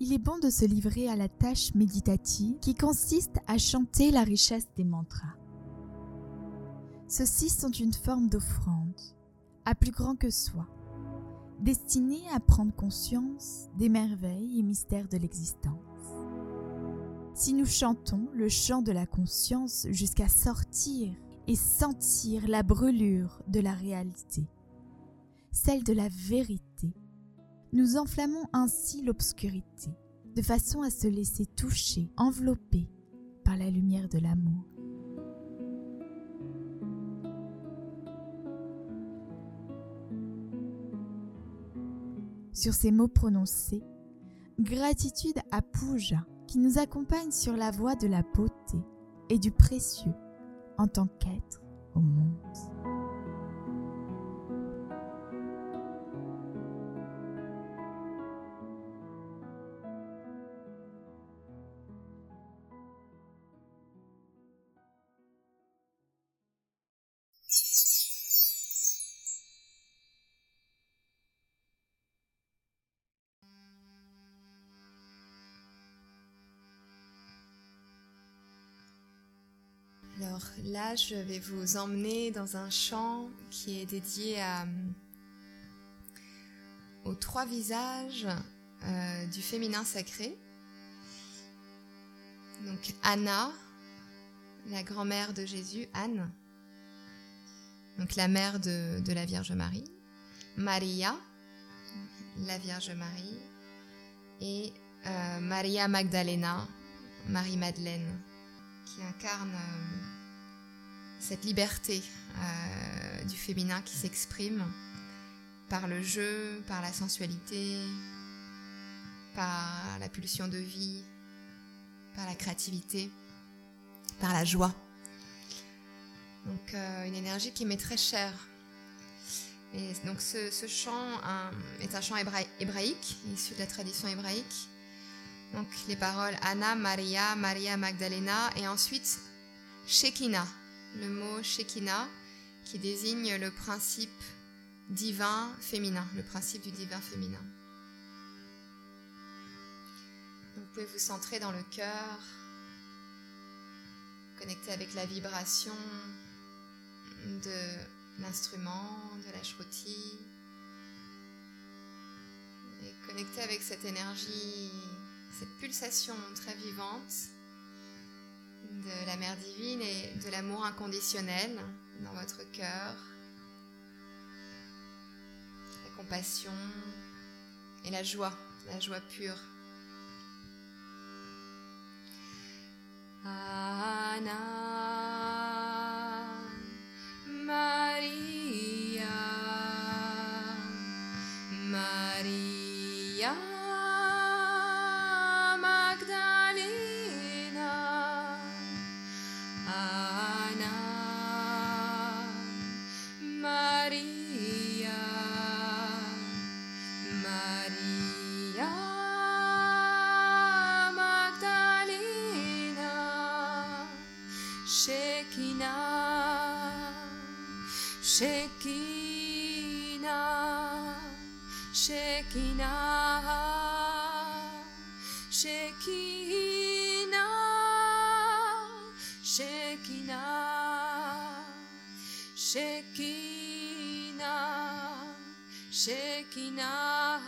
il est bon de se livrer à la tâche méditative qui consiste à chanter la richesse des mantras. Ceux-ci sont une forme d'offrande, à plus grand que soi, destinée à prendre conscience des merveilles et mystères de l'existence. Si nous chantons le chant de la conscience jusqu'à sortir et sentir la brûlure de la réalité, celle de la vérité, nous enflammons ainsi l'obscurité, de façon à se laisser toucher, envelopper par la lumière de l'amour. Sur ces mots prononcés, gratitude à Puja qui nous accompagne sur la voie de la beauté et du précieux en tant qu'être au monde. Alors là, je vais vous emmener dans un chant qui est dédié aux trois visages euh, du féminin sacré. Donc Anna, la grand-mère de Jésus, Anne, donc la mère de, la Vierge Marie, Maria, la Vierge Marie, et euh, Maria Magdalena, Marie-Madeleine, qui incarne euh, cette liberté euh, du féminin qui s'exprime par le jeu, par la sensualité, par la pulsion de vie, par la créativité, par la joie. Donc euh, une énergie qui m'est très chère. Et donc ce, chant est un chant hébraïque, issu de la tradition hébraïque. Donc les paroles Anna, Maria, Maria Magdalena et ensuite Shekinah, le mot Shekinah qui désigne le principe divin féminin, le principe du divin féminin. vous pouvez vous centrer dans le cœur, connecter avec la vibration de l'instrument, de la shruti, et connecter avec cette énergie cette pulsation très vivante de la mère divine et de l'amour inconditionnel dans votre cœur, la compassion et la joie, la joie pure. Shekinah, Shekinah, Shekinah, Shekinah, Shekinah, Shekinah,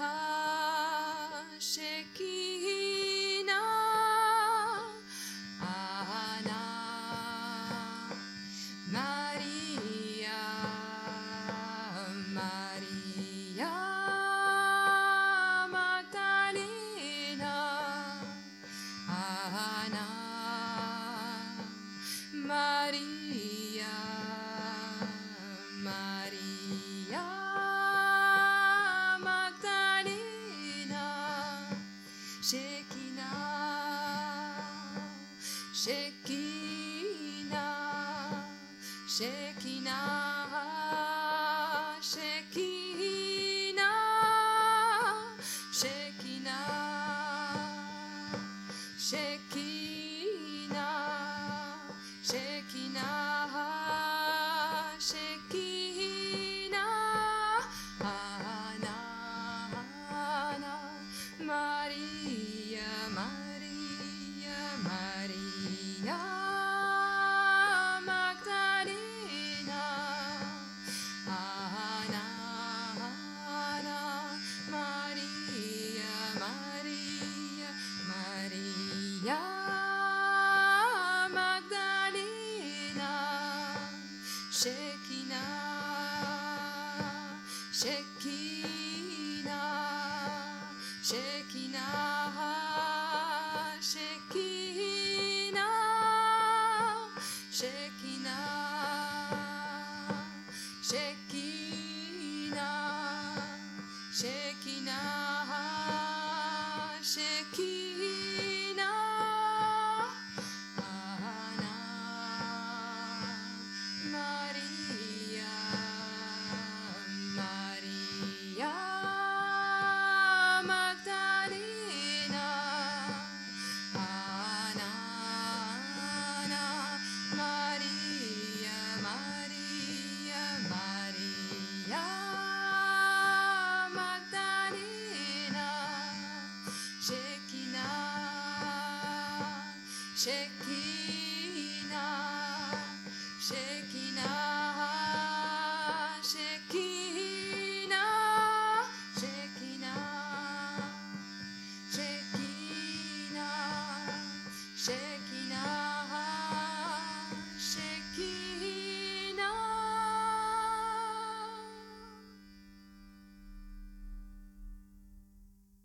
Shekinah. Maria. シェキーナシェキーナ。Czechina.